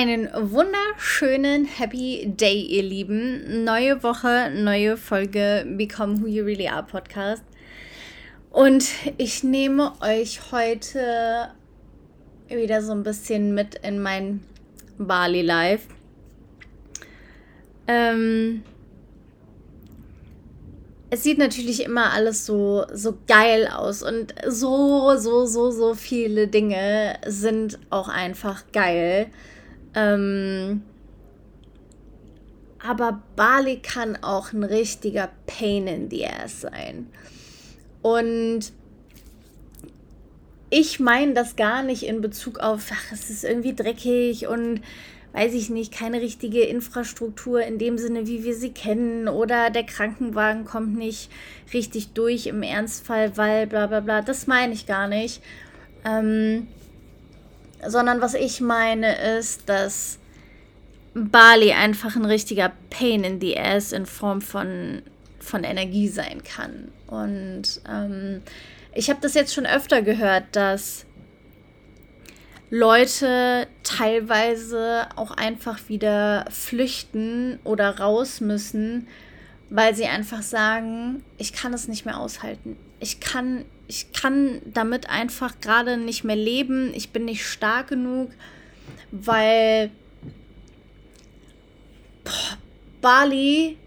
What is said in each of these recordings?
Einen wunderschönen Happy Day, ihr Lieben. Neue Woche, neue Folge Become Who You Really Are Podcast. Und ich nehme euch heute wieder so ein bisschen mit in mein Bali Life. Ähm, es sieht natürlich immer alles so, so geil aus und so, so, so, so viele Dinge sind auch einfach geil. Ähm, aber Bali kann auch ein richtiger Pain in the Ass sein. Und ich meine das gar nicht in Bezug auf, ach, es ist irgendwie dreckig und weiß ich nicht, keine richtige Infrastruktur in dem Sinne, wie wir sie kennen, oder der Krankenwagen kommt nicht richtig durch im Ernstfall, weil bla bla bla. Das meine ich gar nicht. Ähm, sondern was ich meine ist, dass Bali einfach ein richtiger Pain in the Ass in Form von, von Energie sein kann. Und ähm, ich habe das jetzt schon öfter gehört, dass Leute teilweise auch einfach wieder flüchten oder raus müssen, weil sie einfach sagen, ich kann es nicht mehr aushalten. Ich kann, ich kann damit einfach gerade nicht mehr leben. Ich bin nicht stark genug, weil boah, Bali,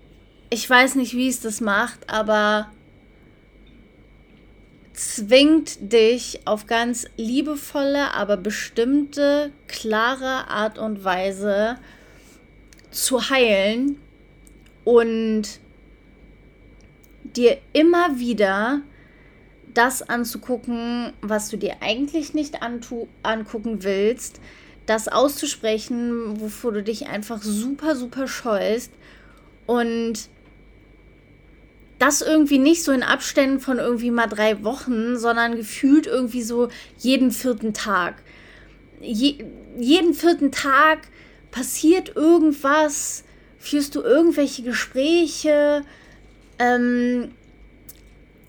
ich weiß nicht, wie es das macht, aber zwingt dich auf ganz liebevolle, aber bestimmte, klare Art und Weise zu heilen und dir immer wieder das anzugucken, was du dir eigentlich nicht angucken willst, das auszusprechen, wovor du dich einfach super, super scheust und das irgendwie nicht so in Abständen von irgendwie mal drei Wochen, sondern gefühlt irgendwie so jeden vierten Tag. Je, jeden vierten Tag passiert irgendwas, führst du irgendwelche Gespräche, ähm,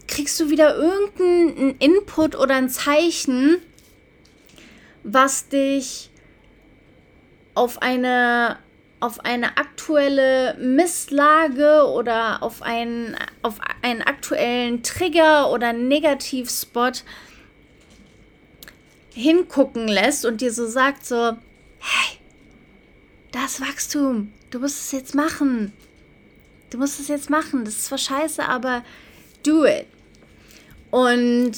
kriegst du wieder irgendeinen Input oder ein Zeichen, was dich auf eine auf eine aktuelle Misslage oder auf einen, auf einen aktuellen Trigger oder Negativspot hingucken lässt und dir so sagt so, hey, das Wachstum, du musst es jetzt machen. Du musst es jetzt machen. Das ist zwar scheiße, aber do it. Und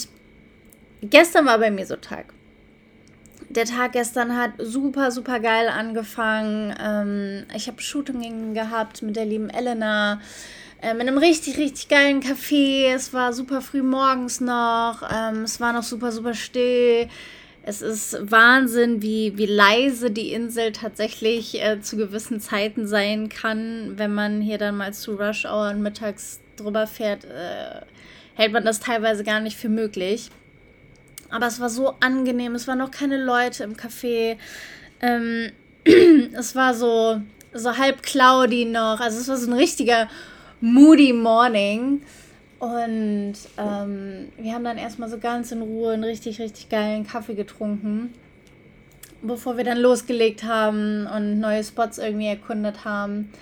gestern war bei mir so Tag der Tag gestern hat super, super geil angefangen. Ähm, ich habe Shooting gehabt mit der lieben Elena. Äh, in einem richtig, richtig geilen Café. Es war super früh morgens noch. Ähm, es war noch super, super still. Es ist Wahnsinn, wie, wie leise die Insel tatsächlich äh, zu gewissen Zeiten sein kann. Wenn man hier dann mal zu Rush Hour und mittags drüber fährt, äh, hält man das teilweise gar nicht für möglich. Aber es war so angenehm. Es waren noch keine Leute im Café. Ähm, es war so, so halb cloudy noch. Also es war so ein richtiger moody Morning. Und ähm, wir haben dann erstmal so ganz in Ruhe einen richtig, richtig geilen Kaffee getrunken. Bevor wir dann losgelegt haben und neue Spots irgendwie erkundet haben.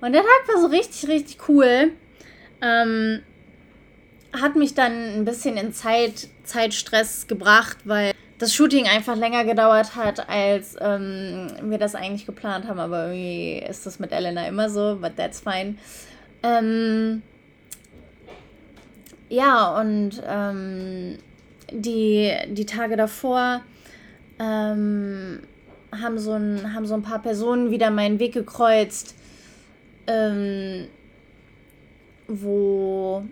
Und der Tag war so richtig, richtig cool. Ähm, hat mich dann ein bisschen in Zeit, Zeitstress gebracht, weil das Shooting einfach länger gedauert hat, als ähm, wir das eigentlich geplant haben. Aber irgendwie ist das mit Elena immer so, but that's fine. Ähm, ja, und ähm, die, die Tage davor ähm, haben, so ein, haben so ein paar Personen wieder meinen Weg gekreuzt, ähm, wo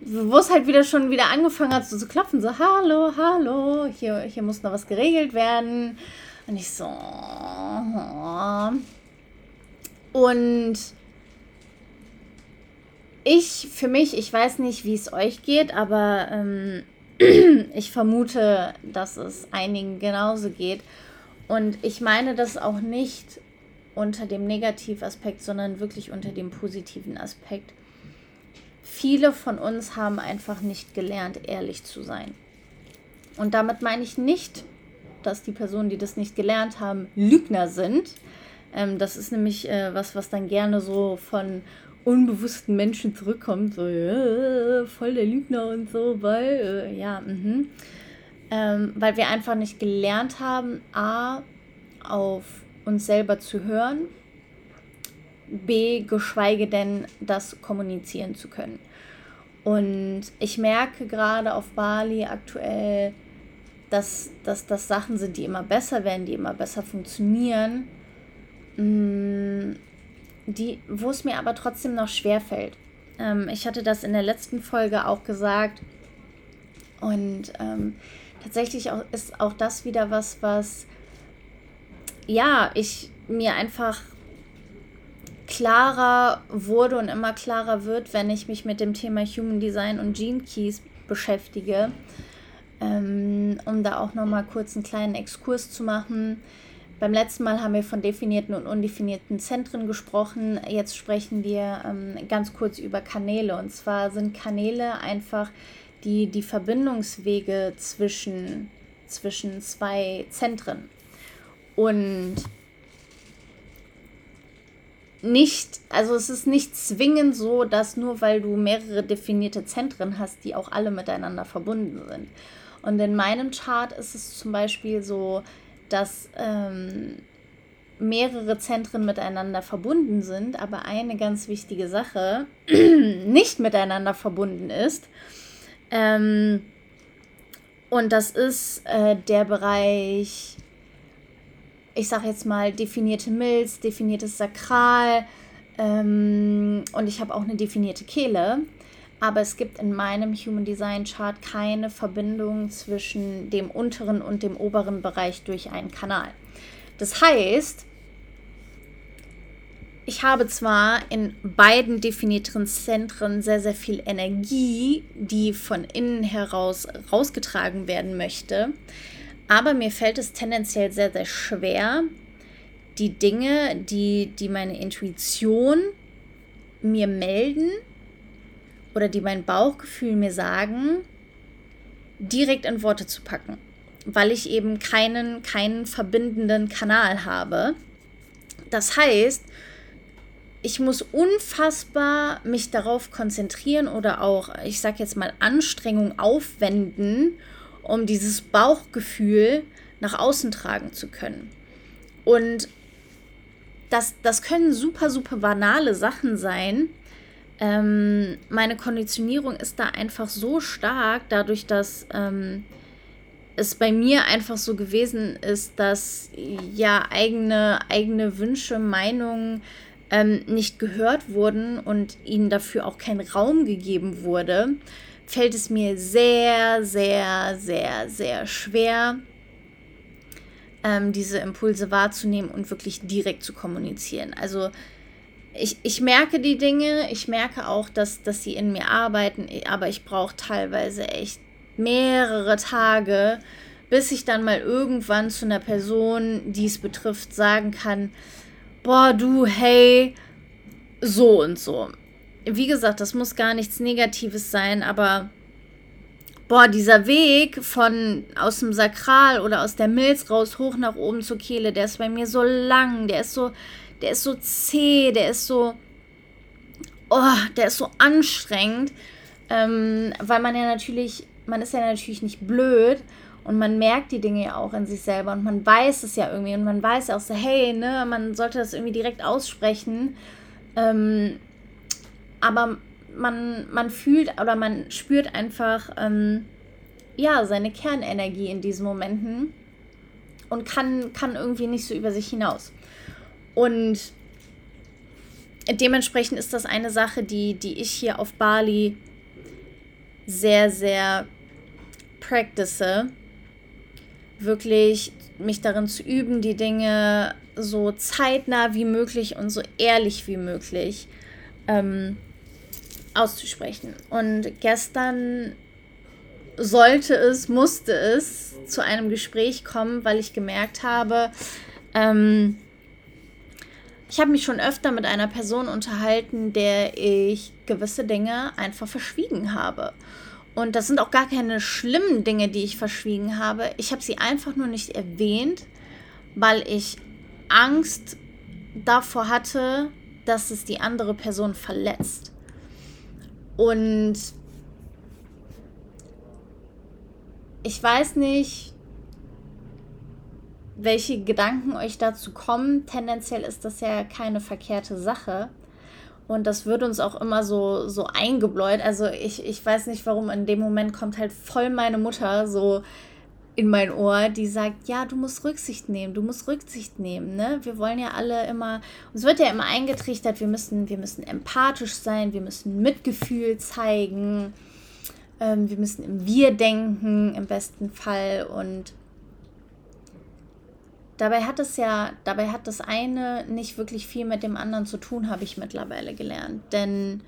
wo es halt wieder schon wieder angefangen hat, so zu klopfen, so, hallo, hallo, hier, hier muss noch was geregelt werden. Und ich so, und ich, für mich, ich weiß nicht, wie es euch geht, aber ähm, ich vermute, dass es einigen genauso geht. Und ich meine das auch nicht unter dem Negativaspekt, sondern wirklich unter dem positiven Aspekt viele von uns haben einfach nicht gelernt, ehrlich zu sein. Und damit meine ich nicht, dass die Personen, die das nicht gelernt haben, Lügner sind. Ähm, das ist nämlich äh, was, was dann gerne so von unbewussten Menschen zurückkommt, so ja, voll der Lügner und so, weil, äh, ja, mhm. Ähm, weil wir einfach nicht gelernt haben, a, auf uns selber zu hören, b, geschweige denn das kommunizieren zu können. Und ich merke gerade auf Bali aktuell, dass, dass das Sachen sind, die immer besser werden, die immer besser funktionieren, mm, die, wo es mir aber trotzdem noch schwer fällt. Ähm, ich hatte das in der letzten Folge auch gesagt. Und ähm, tatsächlich auch, ist auch das wieder was, was ja, ich mir einfach klarer wurde und immer klarer wird, wenn ich mich mit dem Thema Human Design und Gene Keys beschäftige. Ähm, um da auch nochmal kurz einen kleinen Exkurs zu machen. Beim letzten Mal haben wir von definierten und undefinierten Zentren gesprochen. Jetzt sprechen wir ähm, ganz kurz über Kanäle. Und zwar sind Kanäle einfach die, die Verbindungswege zwischen, zwischen zwei Zentren. Und nicht, also es ist nicht zwingend so, dass nur weil du mehrere definierte Zentren hast, die auch alle miteinander verbunden sind. Und in meinem Chart ist es zum Beispiel so, dass ähm, mehrere Zentren miteinander verbunden sind, aber eine ganz wichtige Sache nicht miteinander verbunden ist. Ähm, und das ist äh, der Bereich, ich sage jetzt mal, definierte Milz, definiertes Sakral ähm, und ich habe auch eine definierte Kehle. Aber es gibt in meinem Human Design Chart keine Verbindung zwischen dem unteren und dem oberen Bereich durch einen Kanal. Das heißt, ich habe zwar in beiden definierten Zentren sehr, sehr viel Energie, die von innen heraus rausgetragen werden möchte, aber mir fällt es tendenziell sehr, sehr schwer, die Dinge, die, die meine Intuition mir melden, oder die mein Bauchgefühl mir sagen, direkt in Worte zu packen, weil ich eben keinen, keinen verbindenden Kanal habe. Das heißt, ich muss unfassbar mich darauf konzentrieren oder auch, ich sag jetzt mal, Anstrengung aufwenden, um dieses Bauchgefühl nach außen tragen zu können. Und das, das können super, super banale Sachen sein, ähm, meine Konditionierung ist da einfach so stark, dadurch, dass ähm, es bei mir einfach so gewesen ist, dass ja eigene, eigene Wünsche, Meinungen ähm, nicht gehört wurden und ihnen dafür auch kein Raum gegeben wurde, fällt es mir sehr, sehr, sehr, sehr schwer, ähm, diese Impulse wahrzunehmen und wirklich direkt zu kommunizieren. Also ich, ich merke die Dinge, ich merke auch, dass, dass sie in mir arbeiten, aber ich brauche teilweise echt mehrere Tage, bis ich dann mal irgendwann zu einer Person, die es betrifft, sagen kann, boah, du, hey, so und so. Wie gesagt, das muss gar nichts Negatives sein, aber boah, dieser Weg von aus dem Sakral oder aus der Milz raus hoch nach oben zur Kehle, der ist bei mir so lang, der ist so, der ist so zäh, der ist so, oh, der ist so anstrengend, ähm, weil man ja natürlich, man ist ja natürlich nicht blöd und man merkt die Dinge ja auch in sich selber und man weiß es ja irgendwie und man weiß ja auch so, hey, ne, man sollte das irgendwie direkt aussprechen, ähm, aber man, man fühlt oder man spürt einfach, ähm, ja, seine Kernenergie in diesen Momenten und kann, kann irgendwie nicht so über sich hinaus. Und dementsprechend ist das eine Sache, die, die ich hier auf Bali sehr, sehr practice. Wirklich mich darin zu üben, die Dinge so zeitnah wie möglich und so ehrlich wie möglich ähm, auszusprechen. Und gestern sollte es, musste es zu einem Gespräch kommen, weil ich gemerkt habe, ähm, ich habe mich schon öfter mit einer Person unterhalten, der ich gewisse Dinge einfach verschwiegen habe. Und das sind auch gar keine schlimmen Dinge, die ich verschwiegen habe. Ich habe sie einfach nur nicht erwähnt, weil ich Angst davor hatte, dass es die andere Person verletzt. Und ich weiß nicht, welche Gedanken euch dazu kommen. Tendenziell ist das ja keine verkehrte Sache. Und das wird uns auch immer so, so eingebläut. Also ich, ich weiß nicht warum, in dem Moment kommt halt voll meine Mutter so in mein Ohr, die sagt, ja, du musst Rücksicht nehmen, du musst Rücksicht nehmen. Ne? Wir wollen ja alle immer, uns wird ja immer eingetrichtert, wir müssen, wir müssen empathisch sein, wir müssen Mitgefühl zeigen, ähm, wir müssen im Wir denken, im besten Fall. Und Dabei hat es ja, dabei hat das eine nicht wirklich viel mit dem anderen zu tun, habe ich mittlerweile gelernt. Denn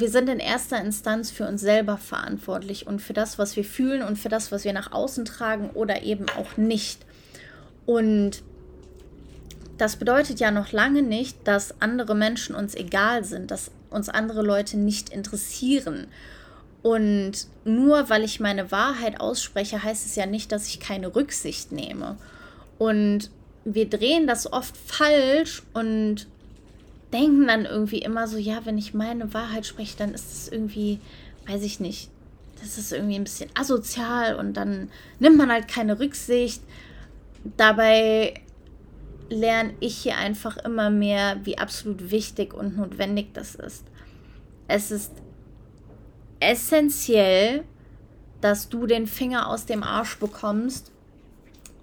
wir sind in erster Instanz für uns selber verantwortlich und für das, was wir fühlen und für das, was wir nach außen tragen oder eben auch nicht. Und das bedeutet ja noch lange nicht, dass andere Menschen uns egal sind, dass uns andere Leute nicht interessieren. Und nur weil ich meine Wahrheit ausspreche, heißt es ja nicht, dass ich keine Rücksicht nehme. Und wir drehen das oft falsch und denken dann irgendwie immer so, ja, wenn ich meine Wahrheit spreche, dann ist es irgendwie, weiß ich nicht, das ist irgendwie ein bisschen asozial und dann nimmt man halt keine Rücksicht. Dabei lerne ich hier einfach immer mehr, wie absolut wichtig und notwendig das ist. Es ist essentiell, dass du den Finger aus dem Arsch bekommst,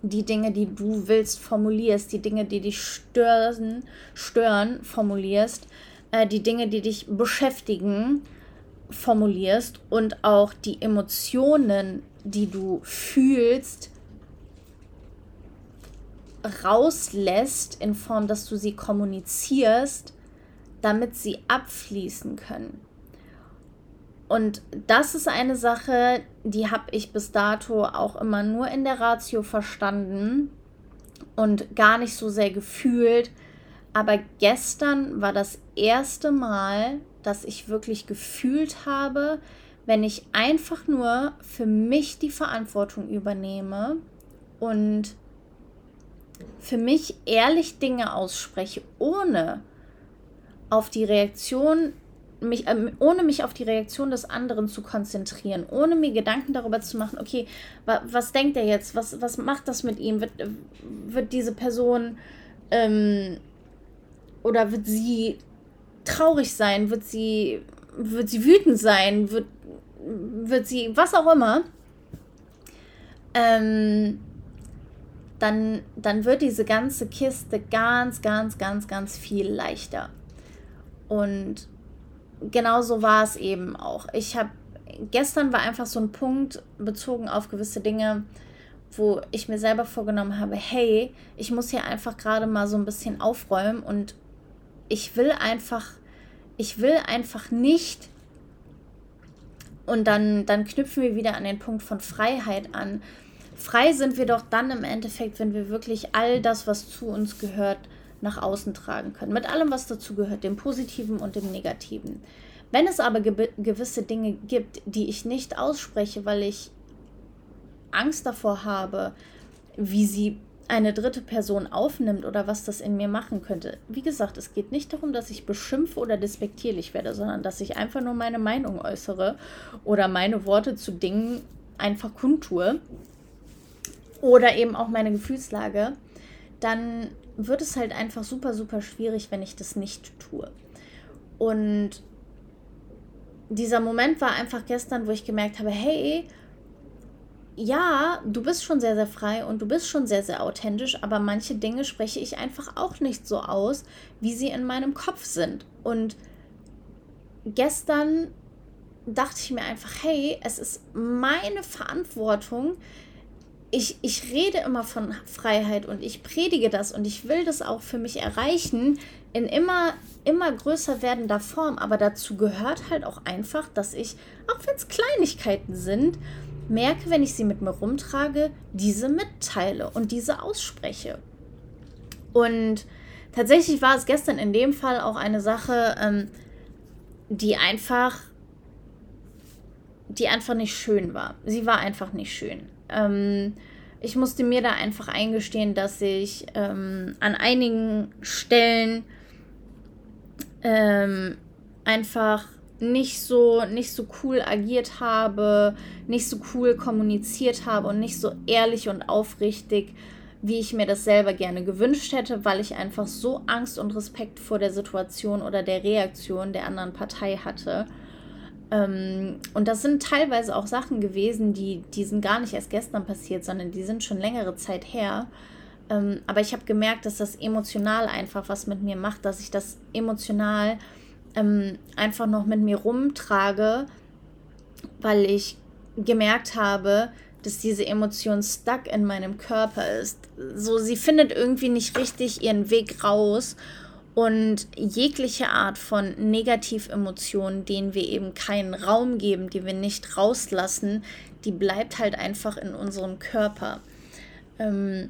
die Dinge, die du willst, formulierst, die Dinge, die dich stören, stören formulierst, äh, die Dinge, die dich beschäftigen, formulierst und auch die Emotionen, die du fühlst, rauslässt in Form, dass du sie kommunizierst, damit sie abfließen können. Und das ist eine Sache, die habe ich bis dato auch immer nur in der Ratio verstanden und gar nicht so sehr gefühlt. Aber gestern war das erste Mal, dass ich wirklich gefühlt habe, wenn ich einfach nur für mich die Verantwortung übernehme und für mich ehrlich Dinge ausspreche, ohne auf die Reaktion mich, ähm, ohne mich auf die Reaktion des anderen zu konzentrieren, ohne mir Gedanken darüber zu machen, okay, wa, was denkt er jetzt, was, was macht das mit ihm, wird, wird diese Person ähm, oder wird sie traurig sein, wird sie, wird sie wütend sein, wird, wird sie, was auch immer, ähm, dann, dann wird diese ganze Kiste ganz, ganz, ganz, ganz viel leichter. Und genau so war es eben auch. Ich habe gestern war einfach so ein Punkt bezogen auf gewisse Dinge, wo ich mir selber vorgenommen habe, hey, ich muss hier einfach gerade mal so ein bisschen aufräumen und ich will einfach, ich will einfach nicht und dann, dann knüpfen wir wieder an den Punkt von Freiheit an. Frei sind wir doch dann im Endeffekt, wenn wir wirklich all das, was zu uns gehört, nach außen tragen können. Mit allem, was dazu gehört, dem Positiven und dem Negativen. Wenn es aber ge gewisse Dinge gibt, die ich nicht ausspreche, weil ich Angst davor habe, wie sie eine dritte Person aufnimmt oder was das in mir machen könnte. Wie gesagt, es geht nicht darum, dass ich beschimpfe oder despektierlich werde, sondern dass ich einfach nur meine Meinung äußere oder meine Worte zu Dingen einfach kundtue oder eben auch meine Gefühlslage, dann wird es halt einfach super, super schwierig, wenn ich das nicht tue. Und dieser Moment war einfach gestern, wo ich gemerkt habe, hey, ja, du bist schon sehr, sehr frei und du bist schon sehr, sehr authentisch, aber manche Dinge spreche ich einfach auch nicht so aus, wie sie in meinem Kopf sind. Und gestern dachte ich mir einfach, hey, es ist meine Verantwortung, ich, ich rede immer von Freiheit und ich predige das und ich will das auch für mich erreichen in immer, immer größer werdender Form. Aber dazu gehört halt auch einfach, dass ich, auch wenn es Kleinigkeiten sind, merke, wenn ich sie mit mir rumtrage, diese mitteile und diese ausspreche. Und tatsächlich war es gestern in dem Fall auch eine Sache, ähm, die einfach die einfach nicht schön war. Sie war einfach nicht schön. Ähm, ich musste mir da einfach eingestehen, dass ich ähm, an einigen Stellen ähm, einfach nicht so, nicht so cool agiert habe, nicht so cool kommuniziert habe und nicht so ehrlich und aufrichtig, wie ich mir das selber gerne gewünscht hätte, weil ich einfach so Angst und Respekt vor der Situation oder der Reaktion der anderen Partei hatte. Ähm, und das sind teilweise auch Sachen gewesen, die, die sind gar nicht erst gestern passiert, sondern die sind schon längere Zeit her. Ähm, aber ich habe gemerkt, dass das emotional einfach was mit mir macht, dass ich das emotional ähm, einfach noch mit mir rumtrage, weil ich gemerkt habe, dass diese Emotion stuck in meinem Körper ist. So, sie findet irgendwie nicht richtig ihren Weg raus. Und jegliche Art von Negativemotionen, denen wir eben keinen Raum geben, die wir nicht rauslassen, die bleibt halt einfach in unserem Körper. Ähm,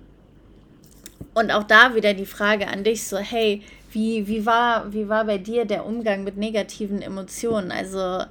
und auch da wieder die Frage an dich, so, hey, wie, wie, war, wie war bei dir der Umgang mit negativen Emotionen? Also,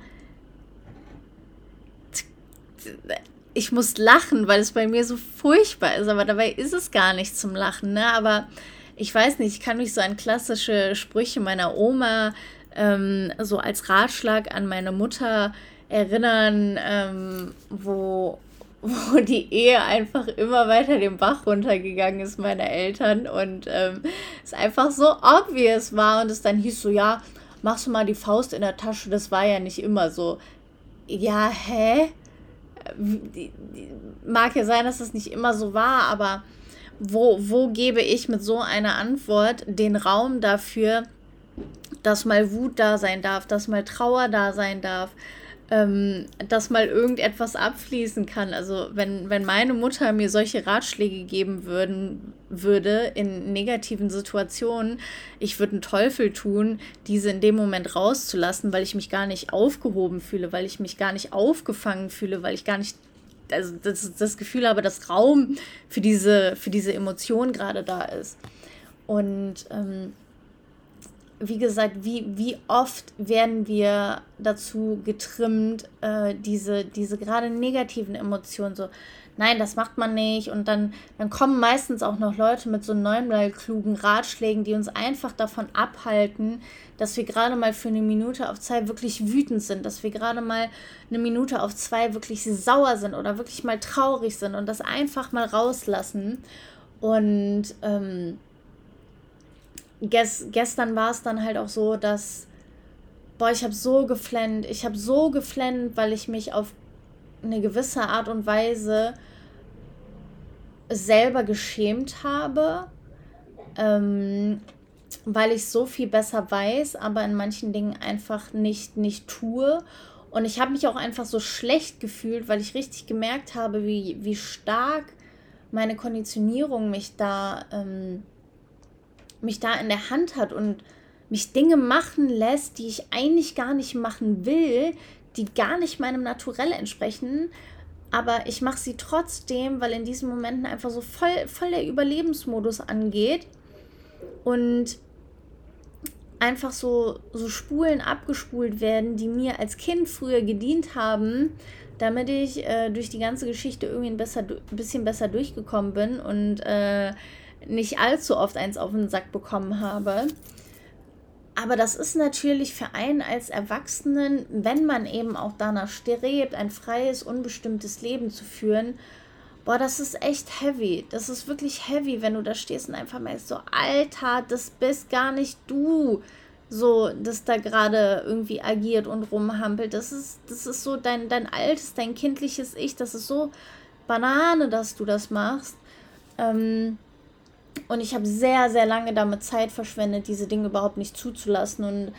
ich muss lachen, weil es bei mir so furchtbar ist, aber dabei ist es gar nicht zum Lachen, ne? Aber ich weiß nicht, ich kann mich so an klassische Sprüche meiner Oma ähm, so als Ratschlag an meine Mutter erinnern, ähm, wo, wo die Ehe einfach immer weiter den Bach runtergegangen ist, meiner Eltern. Und ähm, es einfach so obvious war und es dann hieß so, ja, machst du mal die Faust in der Tasche, das war ja nicht immer so. Ja, hä? Mag ja sein, dass das nicht immer so war, aber wo, wo gebe ich mit so einer Antwort den Raum dafür, dass mal Wut da sein darf, dass mal Trauer da sein darf, ähm, dass mal irgendetwas abfließen kann. Also wenn, wenn meine Mutter mir solche Ratschläge geben würden, würde in negativen Situationen, ich würde einen Teufel tun, diese in dem Moment rauszulassen, weil ich mich gar nicht aufgehoben fühle, weil ich mich gar nicht aufgefangen fühle, weil ich gar nicht also das, das Gefühl habe, dass Raum für diese, für diese Emotion gerade da ist. Und ähm, wie gesagt, wie, wie oft werden wir dazu getrimmt, äh, diese, diese gerade negativen Emotionen so, nein, das macht man nicht. Und dann, dann kommen meistens auch noch Leute mit so neunmal klugen Ratschlägen, die uns einfach davon abhalten, dass wir gerade mal für eine Minute auf zwei wirklich wütend sind, dass wir gerade mal eine Minute auf zwei wirklich sauer sind oder wirklich mal traurig sind und das einfach mal rauslassen. Und ähm, ges gestern war es dann halt auch so, dass, boah, ich habe so geflennt, ich habe so geflennt, weil ich mich auf eine gewisse Art und Weise selber geschämt habe, ähm, weil ich so viel besser weiß, aber in manchen Dingen einfach nicht, nicht tue. Und ich habe mich auch einfach so schlecht gefühlt, weil ich richtig gemerkt habe, wie, wie stark meine Konditionierung mich da ähm, mich da in der Hand hat und mich Dinge machen lässt, die ich eigentlich gar nicht machen will, die gar nicht meinem Naturell entsprechen. Aber ich mache sie trotzdem, weil in diesen Momenten einfach so voll, voll der Überlebensmodus angeht. Und einfach so, so Spulen abgespult werden, die mir als Kind früher gedient haben, damit ich äh, durch die ganze Geschichte irgendwie ein besser, bisschen besser durchgekommen bin und äh, nicht allzu oft eins auf den Sack bekommen habe. Aber das ist natürlich für einen als Erwachsenen, wenn man eben auch danach strebt, ein freies, unbestimmtes Leben zu führen, boah, das ist echt heavy. Das ist wirklich heavy, wenn du da stehst und einfach merkst, so, Alter, das bist gar nicht du, so, das da gerade irgendwie agiert und rumhampelt. Das ist, das ist so dein, dein altes, dein kindliches Ich, das ist so Banane, dass du das machst. Ähm, und ich habe sehr, sehr lange damit Zeit verschwendet, diese Dinge überhaupt nicht zuzulassen und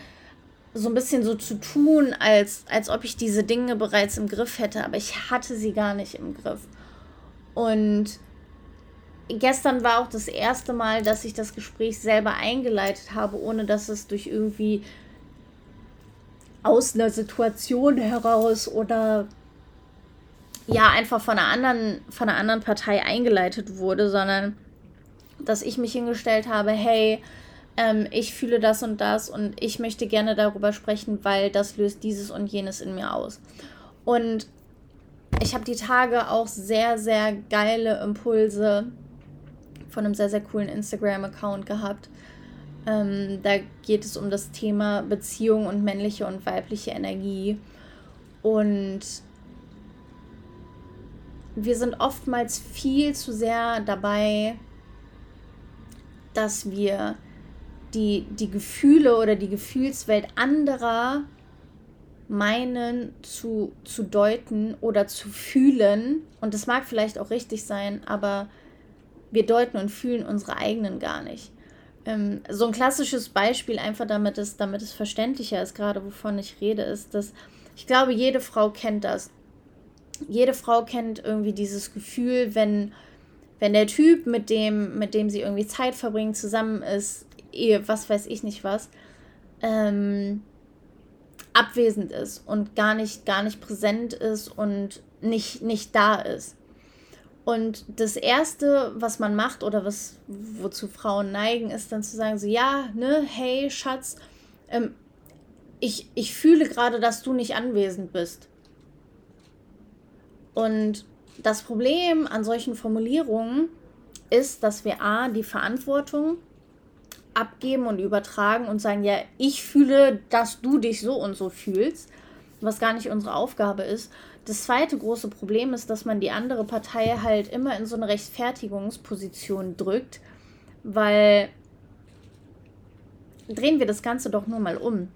so ein bisschen so zu tun, als, als ob ich diese Dinge bereits im Griff hätte, aber ich hatte sie gar nicht im Griff. Und gestern war auch das erste Mal, dass ich das Gespräch selber eingeleitet habe, ohne dass es durch irgendwie aus einer Situation heraus oder ja einfach von einer anderen von einer anderen Partei eingeleitet wurde, sondern dass ich mich hingestellt habe, hey, ähm, ich fühle das und das und ich möchte gerne darüber sprechen, weil das löst dieses und jenes in mir aus. Und ich habe die Tage auch sehr, sehr geile Impulse von einem sehr, sehr coolen Instagram-Account gehabt. Ähm, da geht es um das Thema Beziehung und männliche und weibliche Energie. Und wir sind oftmals viel zu sehr dabei, dass wir die, die Gefühle oder die Gefühlswelt anderer meinen zu, zu deuten oder zu fühlen. Und das mag vielleicht auch richtig sein, aber wir deuten und fühlen unsere eigenen gar nicht. Ähm, so ein klassisches Beispiel, einfach damit es, damit es verständlicher ist, gerade wovon ich rede, ist, dass ich glaube, jede Frau kennt das. Jede Frau kennt irgendwie dieses Gefühl, wenn, wenn der Typ, mit dem, mit dem sie irgendwie Zeit verbringen, zusammen ist, Ehe, was weiß ich nicht was, ähm, abwesend ist und gar nicht, gar nicht präsent ist und nicht, nicht da ist. Und das Erste, was man macht oder was, wozu Frauen neigen, ist dann zu sagen, so, ja, ne, hey, Schatz, ähm, ich, ich fühle gerade, dass du nicht anwesend bist. Und das Problem an solchen Formulierungen ist, dass wir A, die Verantwortung abgeben und übertragen und sagen, ja, ich fühle, dass du dich so und so fühlst, was gar nicht unsere Aufgabe ist. Das zweite große Problem ist, dass man die andere Partei halt immer in so eine Rechtfertigungsposition drückt, weil drehen wir das Ganze doch nur mal um.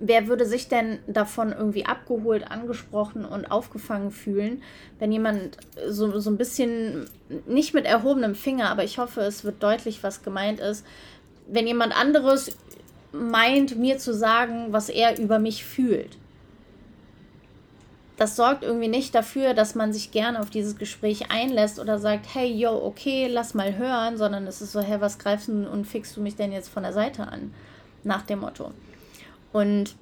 Wer würde sich denn davon irgendwie abgeholt, angesprochen und aufgefangen fühlen, wenn jemand so, so ein bisschen, nicht mit erhobenem Finger, aber ich hoffe, es wird deutlich, was gemeint ist, wenn jemand anderes meint, mir zu sagen, was er über mich fühlt. Das sorgt irgendwie nicht dafür, dass man sich gerne auf dieses Gespräch einlässt oder sagt, hey, yo, okay, lass mal hören, sondern es ist so, hey, was greifst du und fixst du mich denn jetzt von der Seite an? Nach dem Motto. Und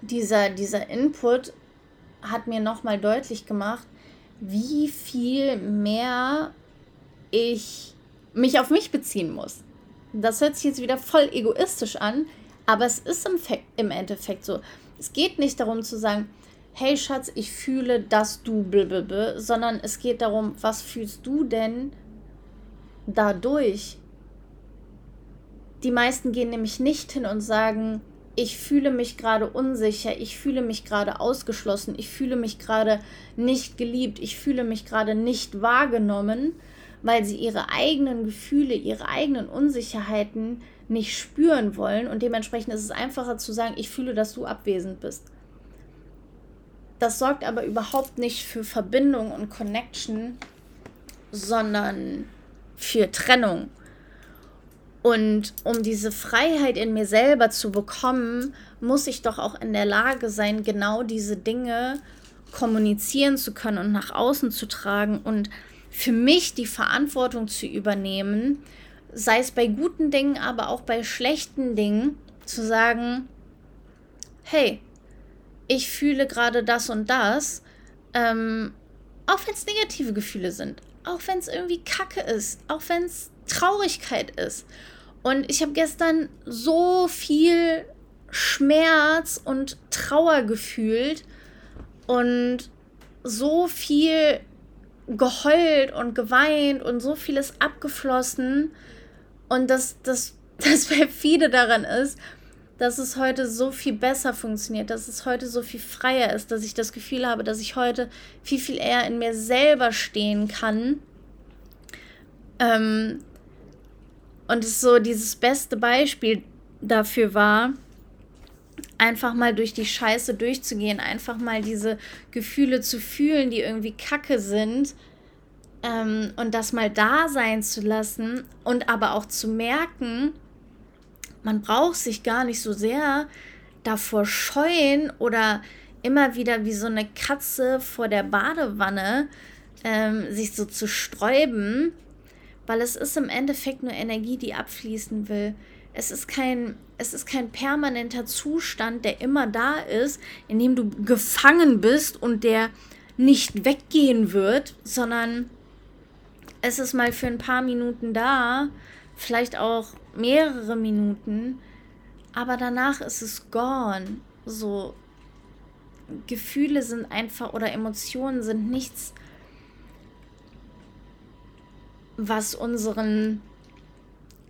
dieser, dieser Input hat mir nochmal deutlich gemacht, wie viel mehr ich mich auf mich beziehen muss das hört sich jetzt wieder voll egoistisch an, aber es ist im, im Endeffekt so. Es geht nicht darum zu sagen, hey Schatz, ich fühle, dass du blablabla, sondern es geht darum, was fühlst du denn dadurch? Die meisten gehen nämlich nicht hin und sagen, ich fühle mich gerade unsicher, ich fühle mich gerade ausgeschlossen, ich fühle mich gerade nicht geliebt, ich fühle mich gerade nicht wahrgenommen, weil sie ihre eigenen Gefühle, ihre eigenen Unsicherheiten nicht spüren wollen und dementsprechend ist es einfacher zu sagen, ich fühle, dass du abwesend bist. Das sorgt aber überhaupt nicht für Verbindung und Connection, sondern für Trennung. Und um diese Freiheit in mir selber zu bekommen, muss ich doch auch in der Lage sein, genau diese Dinge kommunizieren zu können und nach außen zu tragen und für mich die Verantwortung zu übernehmen, sei es bei guten Dingen, aber auch bei schlechten Dingen, zu sagen, hey, ich fühle gerade das und das, ähm, auch wenn es negative Gefühle sind, auch wenn es irgendwie Kacke ist, auch wenn es Traurigkeit ist. Und ich habe gestern so viel Schmerz und Trauer gefühlt und so viel geheult und geweint und so vieles abgeflossen. Und das, das, das perfide daran ist, dass es heute so viel besser funktioniert, dass es heute so viel freier ist, dass ich das Gefühl habe, dass ich heute viel, viel eher in mir selber stehen kann. Ähm, und es so dieses beste Beispiel dafür war, einfach mal durch die Scheiße durchzugehen, einfach mal diese Gefühle zu fühlen, die irgendwie kacke sind ähm, und das mal da sein zu lassen und aber auch zu merken, man braucht sich gar nicht so sehr davor scheuen oder immer wieder wie so eine Katze vor der Badewanne ähm, sich so zu sträuben, weil es ist im Endeffekt nur Energie, die abfließen will. Es ist kein, es ist kein permanenter Zustand, der immer da ist, in dem du gefangen bist und der nicht weggehen wird, sondern es ist mal für ein paar Minuten da, vielleicht auch mehrere Minuten, aber danach ist es gone. So, Gefühle sind einfach oder Emotionen sind nichts, was unseren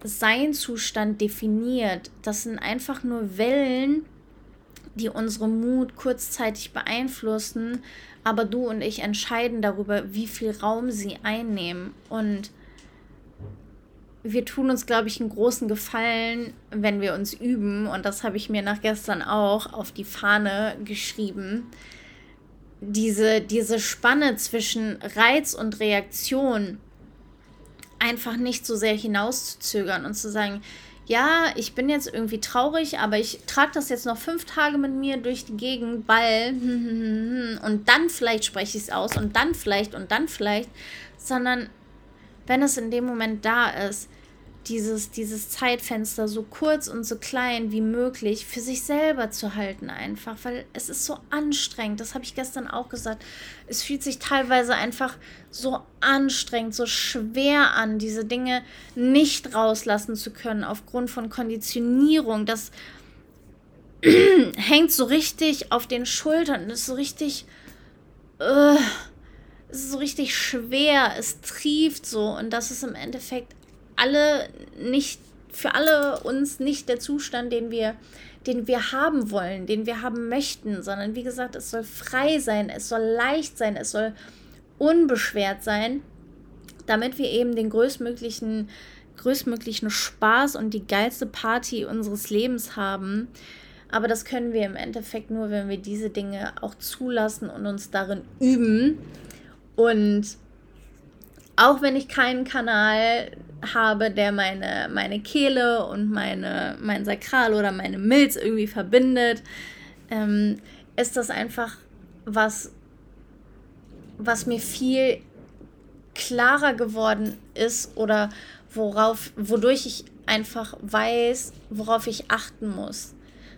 Seinzustand definiert. Das sind einfach nur Wellen, die unsere Mut kurzzeitig beeinflussen, aber du und ich entscheiden darüber, wie viel Raum sie einnehmen. Und wir tun uns, glaube ich, einen großen Gefallen, wenn wir uns üben. Und das habe ich mir nach gestern auch auf die Fahne geschrieben. Diese, diese Spanne zwischen Reiz und Reaktion einfach nicht so sehr hinauszuzögern und zu sagen, ja, ich bin jetzt irgendwie traurig, aber ich trage das jetzt noch fünf Tage mit mir durch die Gegend, weil und dann vielleicht spreche ich es aus und dann vielleicht und dann vielleicht, sondern wenn es in dem Moment da ist, dieses, dieses Zeitfenster so kurz und so klein wie möglich für sich selber zu halten, einfach, weil es ist so anstrengend. Das habe ich gestern auch gesagt. Es fühlt sich teilweise einfach so anstrengend, so schwer an, diese Dinge nicht rauslassen zu können aufgrund von Konditionierung. Das hängt so richtig auf den Schultern. Das ist so richtig. Uh, es ist so richtig schwer, es trieft so und das ist im Endeffekt alle nicht, für alle uns nicht der Zustand, den wir, den wir haben wollen, den wir haben möchten, sondern wie gesagt, es soll frei sein, es soll leicht sein, es soll unbeschwert sein, damit wir eben den größtmöglichen, größtmöglichen Spaß und die geilste Party unseres Lebens haben. Aber das können wir im Endeffekt nur, wenn wir diese Dinge auch zulassen und uns darin üben. Und auch wenn ich keinen Kanal habe, der meine, meine Kehle und meine, mein Sakral oder meine Milz irgendwie verbindet, ähm, ist das einfach was, was mir viel klarer geworden ist oder worauf, wodurch ich einfach weiß, worauf ich achten muss.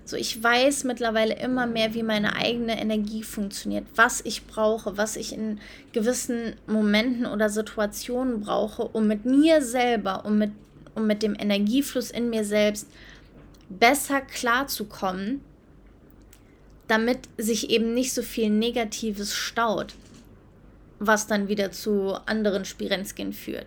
So, ich weiß mittlerweile immer mehr, wie meine eigene Energie funktioniert, was ich brauche, was ich in gewissen Momenten oder Situationen brauche, um mit mir selber, um mit, um mit dem Energiefluss in mir selbst besser klarzukommen, damit sich eben nicht so viel Negatives staut, was dann wieder zu anderen Spirenzchen führt.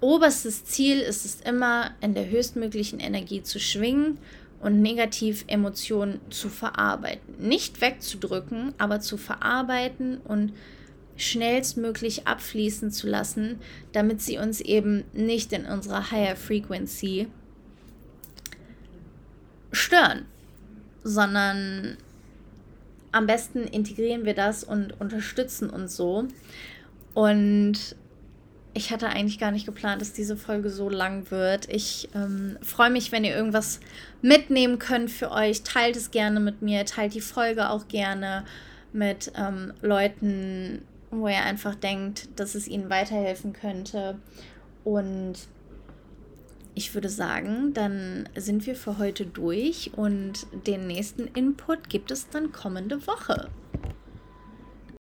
Oberstes Ziel ist es immer, in der höchstmöglichen Energie zu schwingen und Negativemotionen zu verarbeiten. Nicht wegzudrücken, aber zu verarbeiten und schnellstmöglich abfließen zu lassen, damit sie uns eben nicht in unserer Higher Frequency stören, sondern am besten integrieren wir das und unterstützen uns so. Und ich hatte eigentlich gar nicht geplant, dass diese Folge so lang wird. Ich ähm, freue mich, wenn ihr irgendwas mitnehmen könnt für euch. Teilt es gerne mit mir, teilt die Folge auch gerne mit ähm, Leuten, wo ihr einfach denkt, dass es ihnen weiterhelfen könnte. Und ich würde sagen, dann sind wir für heute durch und den nächsten Input gibt es dann kommende Woche.